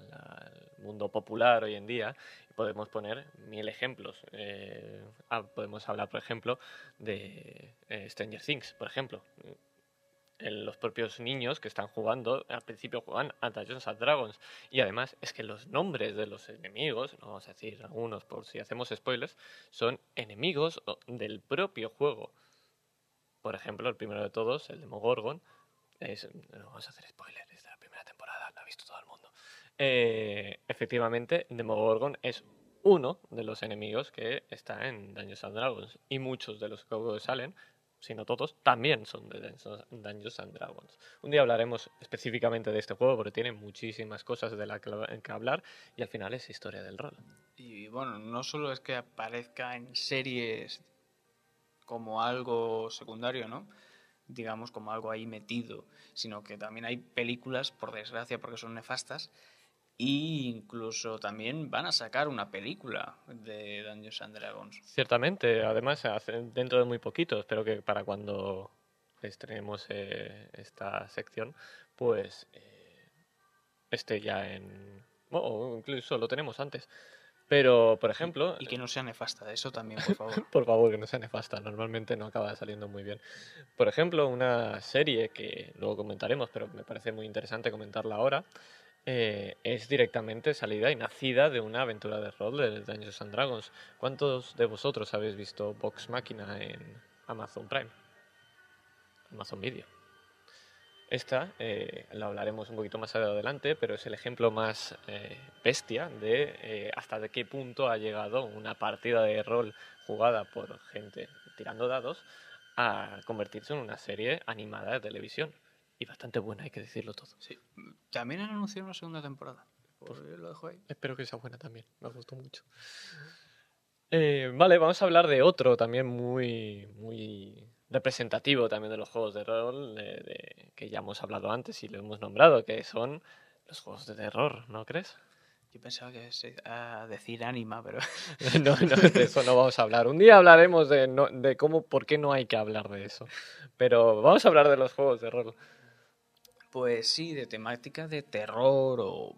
S2: el mundo popular hoy en día. podemos poner mil ejemplos. Eh, ah, podemos hablar, por ejemplo, de eh, Stranger Things, por ejemplo. Los propios niños que están jugando, al principio juegan a Dungeons and Dragons. Y además es que los nombres de los enemigos, no vamos a decir algunos por si hacemos spoilers, son enemigos del propio juego. Por ejemplo, el primero de todos, el Demogorgon, es, no vamos a hacer spoilers, es de la primera temporada, lo ha visto todo el mundo. Eh, efectivamente, Demogorgon es uno de los enemigos que está en Dungeons and Dragons. Y muchos de los que salen, si no todos, también son de Dungeons and Dragons. Un día hablaremos específicamente de este juego porque tiene muchísimas cosas de las que hablar y al final es historia del rol.
S1: Y bueno, no solo es que aparezca en series como algo secundario, ¿no? digamos como algo ahí metido, sino que también hay películas, por desgracia, porque son nefastas, e incluso también van a sacar una película de Dungeons and Dragons.
S2: Ciertamente, además dentro de muy poquito, espero que para cuando estrenemos eh, esta sección, pues eh, esté ya en... o incluso lo tenemos antes. Pero, por ejemplo...
S1: Y, que no sea nefasta, eso también, por favor.
S2: por favor, que no sea nefasta. Normalmente no acaba saliendo muy bien. Por ejemplo, una serie que luego comentaremos, pero me parece muy interesante comentarla ahora, eh, es directamente salida y nacida de una aventura de rol de Dungeons and Dragons. ¿Cuántos de vosotros habéis visto Vox Machina en Amazon Prime? Amazon Video. Esta eh, la hablaremos un poquito más adelante, pero es el ejemplo más eh, bestia de hasta de qué punto ha llegado una partida de rol jugada por gente tirando dados a convertirse en una serie animada de televisión. Y bastante buena, hay que decirlo todo.
S1: Sí. También han anunciado una segunda temporada. Pues lo dejo ahí.
S2: Espero que sea buena también. Me gustó mucho. vale, vamos a hablar de otro también muy, muy representativo también de los juegos de rol de, que ya hemos hablado antes y lo hemos nombrado, que son los juegos de terror, ¿no crees?
S1: Yo pensaba que se a decir ánima, pero...
S2: no, no, de eso no vamos a hablar. Un día hablaremos de, de cómo, por qué no hay que hablar de eso. Pero vamos a hablar de los juegos de rol.
S1: Pues sí, de temática de terror o,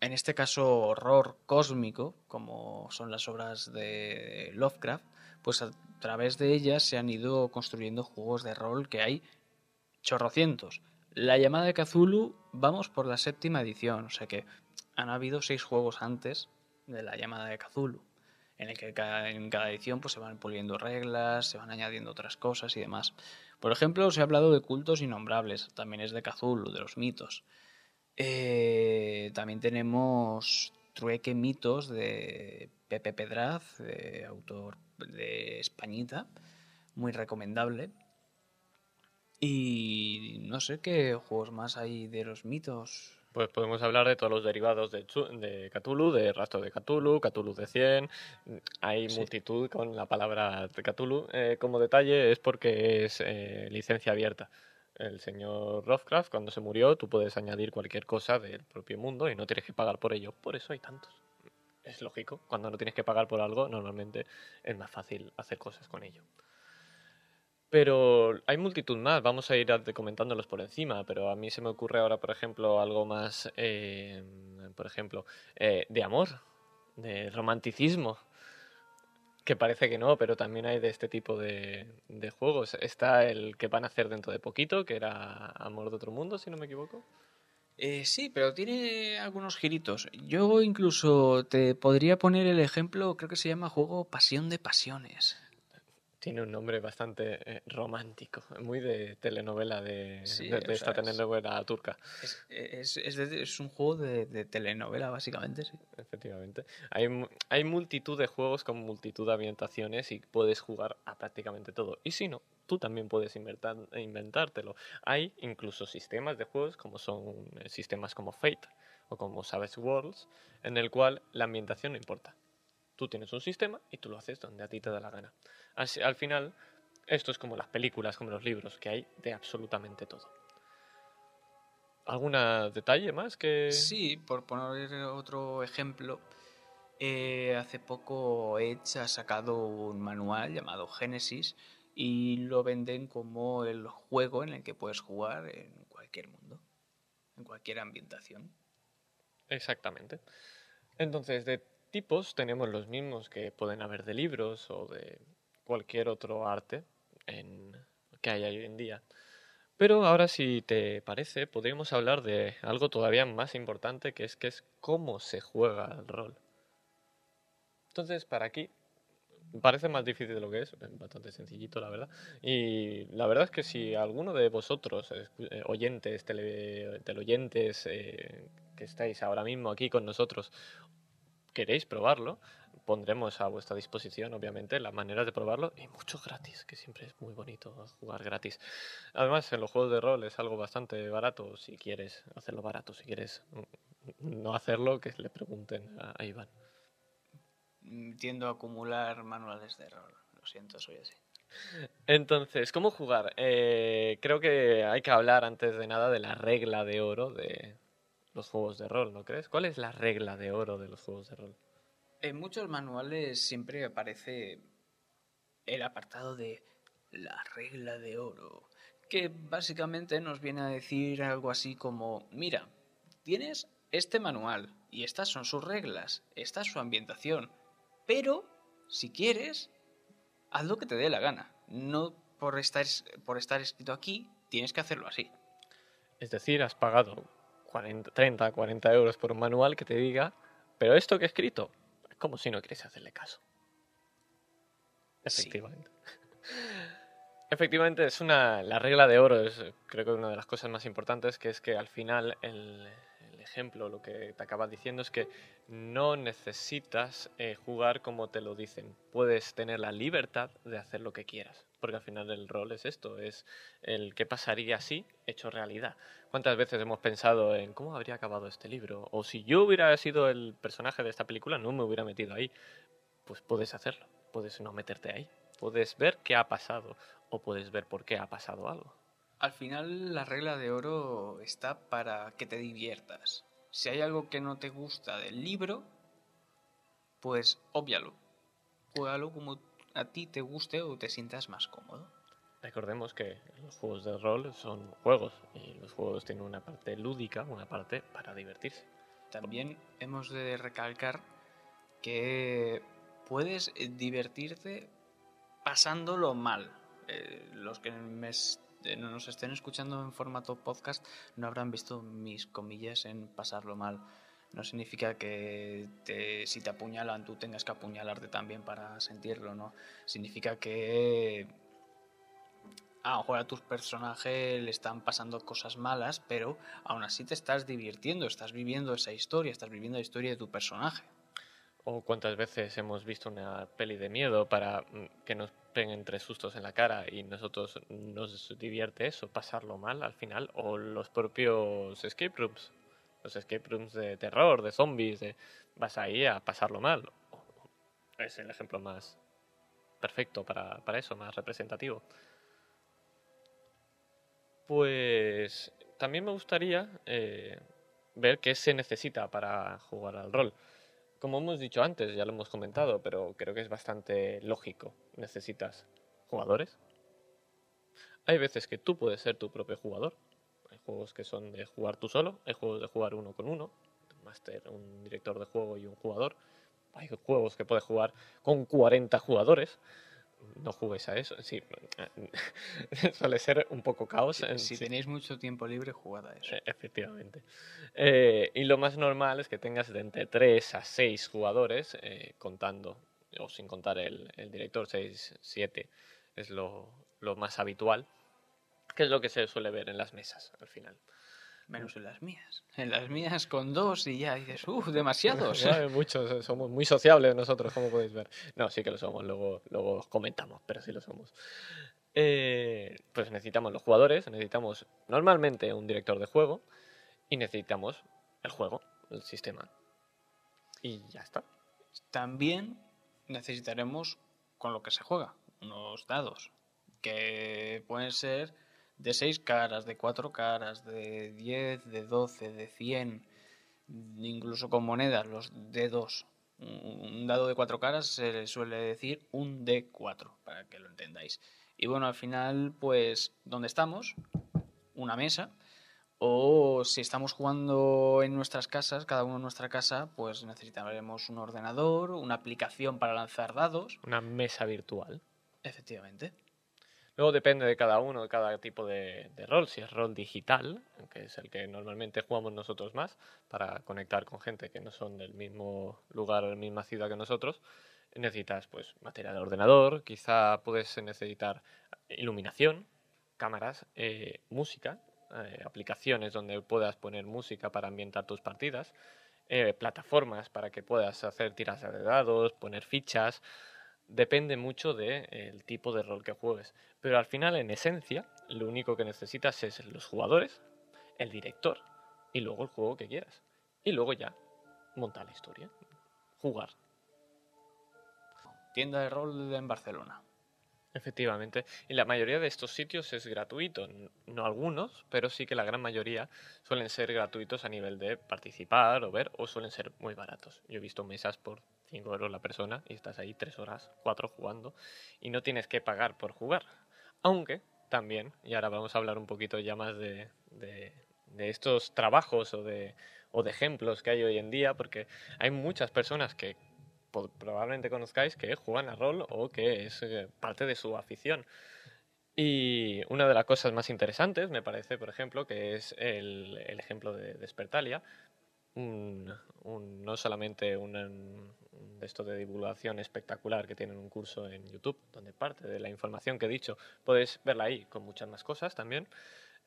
S1: en este caso, horror cósmico, como son las obras de Lovecraft, pues través de ellas se han ido construyendo juegos de rol que hay chorrocientos. La llamada de Cthulhu, vamos por la séptima edición, o sea que han habido seis juegos antes de la llamada de Cthulhu, en el que en cada edición pues, se van puliendo reglas, se van añadiendo otras cosas y demás. Por ejemplo, se ha hablado de cultos innombrables, también es de Cthulhu, de los mitos. Eh, también tenemos Trueque Mitos de Pepe Pedraz, de autor de Españita, muy recomendable. Y no sé qué juegos más hay de los mitos.
S2: Pues podemos hablar de todos los derivados de, de Cthulhu, de rastro de Cthulhu, Cthulhu de 100. Hay multitud con la palabra Cthulhu. Eh, como detalle es porque es eh, licencia abierta. El señor Lovecraft, cuando se murió, tú puedes añadir cualquier cosa del propio mundo y no tienes que pagar por ello. Por eso hay tantos. Es lógico. Cuando no tienes que pagar por algo, normalmente es más fácil hacer cosas con ello. Pero hay multitud más, vamos a ir comentándolos por encima, pero a mí se me ocurre ahora, por ejemplo, algo más, eh, por ejemplo, eh, de amor, de romanticismo, que parece que no, pero también hay de este tipo de, de juegos. Está el que van a hacer dentro de poquito, que era Amor de otro mundo, si no me equivoco.
S1: Eh, sí, pero tiene algunos giritos. Yo incluso te podría poner el ejemplo, creo que se llama juego Pasión de Pasiones.
S2: Tiene un nombre bastante eh, romántico, muy de telenovela de, esta telenovela turca.
S1: Es, es, un juego de, telenovela, básicamente, sí.
S2: Efectivamente. Hay, hay multitud de juegos con multitud de ambientaciones y puedes jugar a prácticamente todo. Y si no, tú también puedes inventar, inventártelo. Hay incluso sistemas de juegos como son eh, sistemas como Fate o como Savage Worlds, en el cual la ambientación no importa. Tú tienes un sistema y tú lo haces donde a ti te da la gana al final, esto es como las películas, como los libros, que hay de absolutamente todo. ¿Algún detalle más que...?
S1: Sí, por poner otro ejemplo, eh, hace poco Edge ha sacado un manual llamado Genesis y lo venden como el juego en el que puedes jugar en cualquier mundo, en cualquier ambientación.
S2: Exactamente. Entonces, de tipos tenemos los mismos que pueden haber de libros o de cualquier otro arte que hay hoy en día. Pero ahora, si te parece, podríamos hablar de algo todavía más importante, que es que es cómo se juega el rol. Entonces, para aquí, parece más difícil de lo que es, bastante sencillito, la verdad. Y la verdad es que si alguno de vosotros, eh, oyentes, teleoyentes, eh, que estáis ahora mismo aquí con nosotros, queréis probarlo, pondremos a vuestra disposición, obviamente, las maneras de probarlo y mucho gratis, que siempre es muy bonito jugar gratis. Además, en los juegos de rol es algo bastante barato, si quieres hacerlo barato, si quieres no hacerlo, que le pregunten a, Iván.
S1: Tiendo a acumular manuales de rol, lo siento, soy así.
S2: Entonces, ¿cómo jugar? Eh, creo que hay que hablar antes de nada de la regla de oro de los juegos de rol, ¿no crees? ¿Cuál es la regla de oro de los juegos de rol?
S1: En muchos manuales siempre aparece el apartado de la regla de oro, que básicamente nos viene a decir algo así como, mira, tienes este manual y estas son sus reglas, esta es su ambientación, pero si quieres, haz lo que te dé la gana, no por estar, por estar escrito aquí, tienes que hacerlo así.
S2: Es decir, has pagado 40, 30, 40 euros por un manual que te diga, pero esto que he escrito, como si no quieres hacerle caso. Efectivamente. Efectivamente, es una. La regla de oro es, creo que una de las cosas más importantes, que es que al final el, ejemplo, lo que te acabas diciendo es que no necesitas eh, jugar como te lo dicen. Puedes tener la libertad de hacer lo que quieras. Porque al final el rol es esto, es el que pasaría así hecho realidad. ¿Cuántas veces hemos pensado en cómo habría acabado este libro? O si yo hubiera sido el personaje de esta película, no me hubiera metido ahí. Pues puedes hacerlo, puedes no meterte ahí. Puedes ver qué ha pasado o puedes ver por qué ha pasado algo.
S1: Al final la regla de oro está para que te diviertas. Si hay algo que no te gusta del libro, pues óbvialo. Juégalo como a ti te guste o te sientas más cómodo.
S2: Recordemos que los juegos de rol son juegos y los juegos tienen una parte lúdica, una parte para divertirse.
S1: También hemos de recalcar que puedes divertirte pasándolo mal. Eh, los que eh, nos estén escuchando en formato podcast no habrán visto mis comillas en pasarlo mal. No significa que si te apuñalan tú tengas que apuñalarte también para sentirlo, ¿no? Significa que a lo mejor a tus personajes le están pasando cosas malas, pero aún así te estás divirtiendo, estás viviendo esa historia, estás viviendo la historia de tu personaje.
S2: O cuántas veces hemos visto una peli de miedo para mm, que nos peguen tres sustos en la cara y nosotros nos divierte eso, pasarlo mal al final, o los propios escape rooms. Los escape rooms de terror, de zombies, de... vas ahí a pasarlo mal. Es el ejemplo más perfecto para, para eso, más representativo. Pues también me gustaría eh, ver qué se necesita para jugar al rol. Como hemos dicho antes, ya lo hemos comentado, pero creo que es bastante lógico. Necesitas jugadores. Hay veces que tú puedes ser tu propio jugador. Juegos que son de jugar tú solo, hay juegos de jugar uno con uno, un master, un director de juego y un jugador. Hay juegos que puedes jugar con 40 jugadores no juguéis a eso. Sí, suele ser un poco caos.
S1: Si, tenéis mucho tiempo libre, jugad a eso.
S2: E, efectivamente. Eh, y lo más normal es que tengas de entre 3 a 6 jugadores, eh, contando, o sin contar el, el director, 6, 7 es lo, lo más habitual, que es lo que se suele ver en las mesas al final.
S1: Menos en las mías. En las mías con dos y ya dices, uff, demasiados.
S2: muchos, eh, somos muy sociables nosotros, como podéis ver. No, sí que lo somos, luego, luego os comentamos, pero sí lo somos. Eh, pues necesitamos los jugadores, necesitamos normalmente un director de juego y necesitamos el juego, el sistema. Y ya está.
S1: También necesitaremos con lo que se juega, unos dados, que pueden ser de 6 caras, de 4 caras, de 10, de 12, de 100, incluso con monedas, los D2. Un dado de 4 caras se suele decir un D4, para que lo entendáis. Y bueno, al final, pues, ¿dónde estamos? Una mesa. O si estamos jugando en nuestras casas, cada uno en nuestra casa, pues necesitaremos un ordenador, una aplicación para lanzar dados.
S2: Una mesa virtual.
S1: Efectivamente.
S2: Luego depende de cada uno, de cada tipo de, rol. Si es rol digital, que es el que normalmente jugamos nosotros más, para conectar con gente que no son del mismo lugar o la misma ciudad que nosotros, necesitas pues material de ordenador, quizá puedes necesitar iluminación, cámaras, eh, música, eh, aplicaciones donde puedas poner música para ambientar tus partidas, eh, plataformas para que puedas hacer tiras de dados, poner fichas, depende mucho del tipo de rol que juegues. Pero al final, en esencia, lo único que necesitas es los jugadores, el director y luego el juego que quieras. Y luego ya, montar la historia, jugar.
S1: Tienda de rol en Barcelona.
S2: Efectivamente. Y la mayoría de estos sitios es gratuito. No algunos, pero sí que la gran mayoría suelen ser gratuitos a nivel de participar o ver, o suelen ser muy baratos. Yo he visto mesas por 5 euros la persona y estás ahí 3 horas, 4 jugando y no tienes que pagar por jugar. Aunque también, y ahora vamos a hablar un poquito ya más de, de, estos trabajos o de, o de ejemplos que hay hoy en día, porque hay muchas personas que probablemente conozcáis que juegan a rol o que es eh, parte de su afición. Y una de las cosas más interesantes, me parece, por ejemplo, que es el, ejemplo de Despertalia, no solamente un, de esto de divulgación espectacular que tienen un curso en YouTube, donde parte de la información que he dicho puedes verla ahí con muchas más cosas también,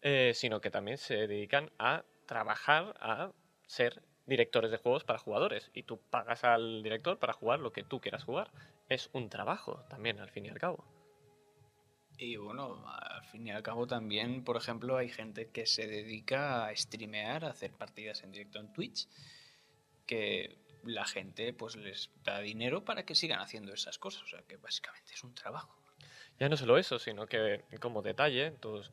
S2: eh, sino que también se dedican a trabajar a ser directores de juegos para jugadores y tú pagas al director para jugar lo que tú quieras jugar. Es un trabajo también, al fin y al cabo.
S1: Y bueno, al fin y al cabo también, por ejemplo, hay gente que se dedica a streamear, a hacer partidas en directo en Twitch, que la gente pues les da dinero para que sigan haciendo esas cosas. O sea que básicamente es un trabajo.
S2: Ya no solo eso, sino que como detalle, todos,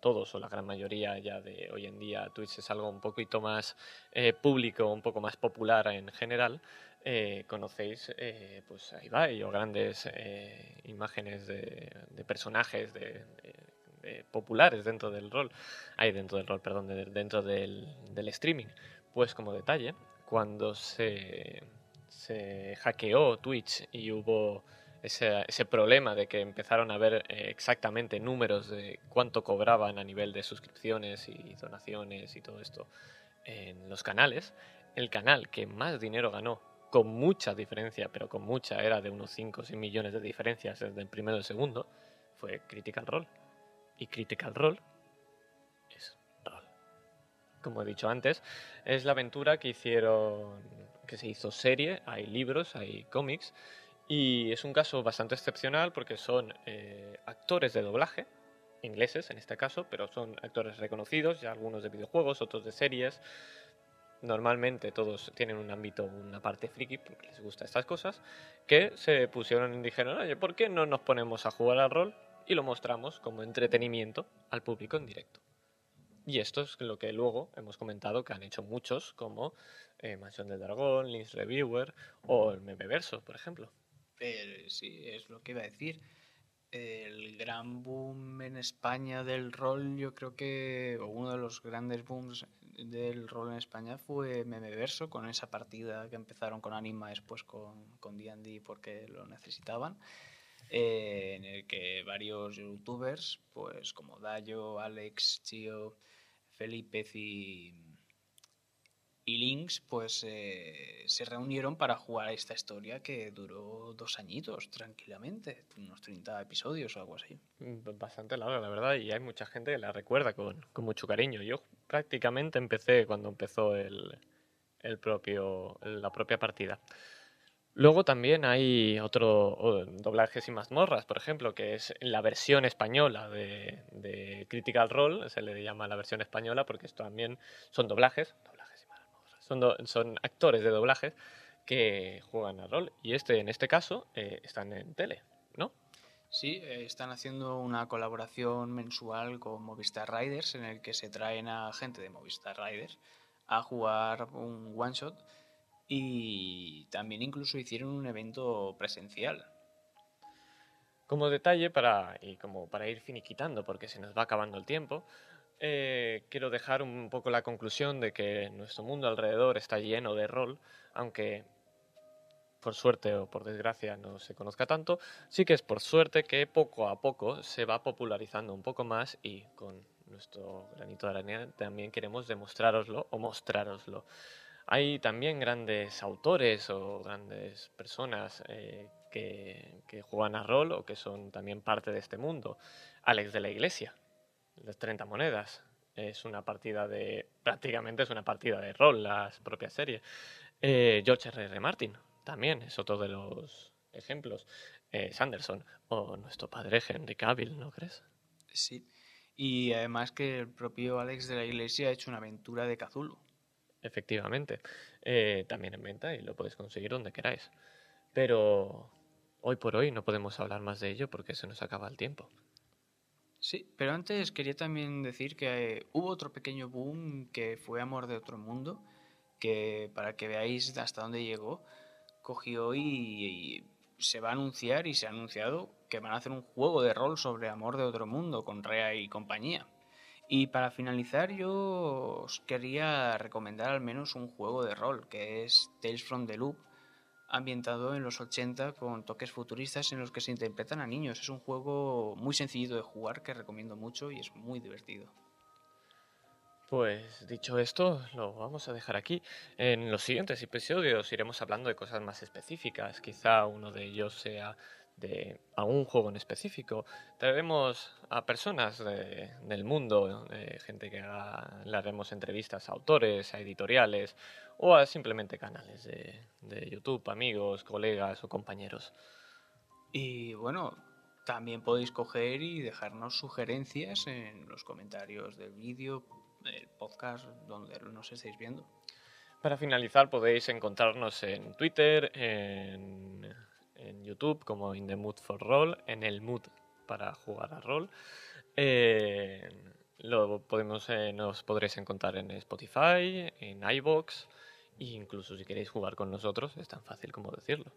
S2: todos o la gran mayoría ya de hoy en día Twitch es algo un poquito más eh, público, un poco más popular en general. Eh, conocéis eh, pues a Ibai o grandes eh, imágenes de, personajes de, populares dentro del rol, hay dentro del rol, perdón, dentro del, del, streaming. Pues como detalle, cuando se, se hackeó Twitch y hubo ese, ese, problema de que empezaron a ver eh, exactamente números de cuánto cobraban a nivel de suscripciones y donaciones y todo esto en los canales, el canal que más dinero ganó, con mucha diferencia, pero con mucha, era de unos 5 o 6 millones de diferencias desde el primero el segundo, fue Critical Role. Y Critical Role. Como he dicho antes, es la aventura que hicieron, que se hizo serie, hay libros, hay cómics, y es un caso bastante excepcional porque son eh, actores de doblaje, ingleses en este caso, pero son actores reconocidos, ya algunos de videojuegos, otros de series. normalmente todos tienen un ámbito, una parte friki, porque les gusta estas cosas, que se pusieron y dijeron, oye, ¿por qué no nos ponemos a jugar al rol y lo mostramos como entretenimiento al público en directo? Y esto es lo que luego hemos comentado que han hecho muchos, como eh, Mansión del Dragón, Links Reviewer o el Memeverso, por ejemplo.
S1: Eh, sí, es lo que iba a decir el gran boom en España del rol, yo creo que uno de los grandes booms del rol en España fue Memeverso, con esa partida que empezaron con Anima, después con, con D&D porque lo necesitaban, eh, en el que varios youtubers, pues como Dayo, Alex, Chio, Felipe y y Lynx pues eh, se reunieron para jugar esta historia que duró dos añitos tranquilamente, unos 30 episodios o algo así.
S2: Mm, bastante larga, la verdad, y hay mucha gente que la recuerda con, mucho cariño. Yo prácticamente empecé cuando empezó el, el propio, la propia partida. Luego también hay otro doblajes y mazmorras, por ejemplo, que es la versión española de, Critical Role, se le llama la versión española porque esto también son doblajes, son, actores de doblaje que juegan al rol. Y este, en este caso, eh, están en tele, ¿no?
S1: Sí, eh, están haciendo una colaboración mensual con Movistar Riders en el que se traen a gente de Movistar Riders a jugar un one shot y también incluso hicieron un evento presencial.
S2: Como detalle para y como para ir finiquitando porque se nos va acabando el tiempo, eh, quiero dejar un poco la conclusión de que nuestro mundo alrededor está lleno de rol, aunque por suerte o por desgracia no se conozca tanto, sí que es por suerte que poco a poco se va popularizando un poco más y con nuestro granito de arena también queremos demostraroslo o mostraroslo. Hay también grandes autores o grandes personas eh, que, juegan a rol o que son también parte de este mundo. Alex de la Iglesia, las 30 monedas. Es una partida de. prácticamente es una partida de rol, las propias series. Eh, George R. R. Martin también es otro de los ejemplos. Eh, Sanderson o nuestro padre Henry Cavill, ¿no crees?
S1: Sí. Y además que el propio Alex de la Iglesia ha hecho una aventura de Cthulhu.
S2: Efectivamente. Eh, también en venta y lo podéis conseguir donde queráis. Pero hoy por hoy no podemos hablar más de ello porque se nos acaba el tiempo.
S1: Sí, pero antes quería también decir que hubo otro pequeño boom que fue Amor de otro mundo, que para que veáis hasta dónde llegó, cogió y, se va a anunciar y se ha anunciado que van a hacer un juego de rol sobre Amor de otro mundo con Rea y compañía. Y para finalizar yo os quería recomendar al menos un juego de rol que es Tales from the Loop, ambientado en los 80 con toques futuristas en los que se interpretan a niños. Es un juego muy sencillo de jugar que recomiendo mucho y es muy divertido.
S2: Pues dicho esto, lo vamos a dejar aquí. En los siguientes episodios iremos hablando de cosas más específicas. Quizá uno de ellos sea de algún juego en específico. Traeremos a personas del mundo, gente que haga, le haremos entrevistas a autores, a editoriales o a simplemente canales de, de YouTube, amigos, colegas o compañeros.
S1: Y bueno, también podéis coger y dejarnos sugerencias en los comentarios del vídeo, del podcast, donde nos estéis viendo.
S2: Para finalizar, podéis encontrarnos en Twitter, en en YouTube como In the Mood for Roll, en el Mood para jugar a rol. Eh, lo podemos, eh, nos podréis encontrar en Spotify, en iBox e incluso si queréis jugar con nosotros es tan fácil como decirlo.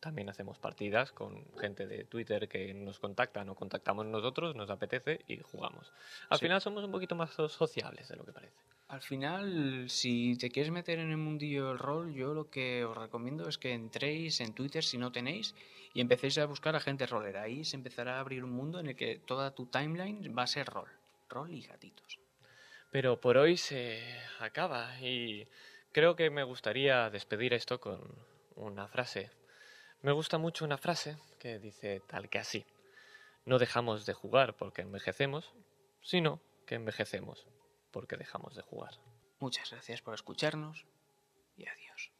S2: También hacemos partidas con gente de Twitter que nos contactan o contactamos nosotros, nos apetece y jugamos. Al final somos un poquito más sociables de lo que parece.
S1: Al final, si te quieres meter en el mundillo del rol, yo lo que os recomiendo es que entréis en Twitter si no tenéis y empecéis a buscar a gente rolera. Ahí se empezará a abrir un mundo en el que toda tu timeline va a ser rol. Rol y gatitos.
S2: Pero por hoy se acaba y creo que me gustaría despedir esto con una frase. Me gusta mucho una frase que dice tal que así. No dejamos de jugar porque envejecemos, sino que envejecemos porque dejamos de jugar.
S1: Muchas gracias por escucharnos y adiós.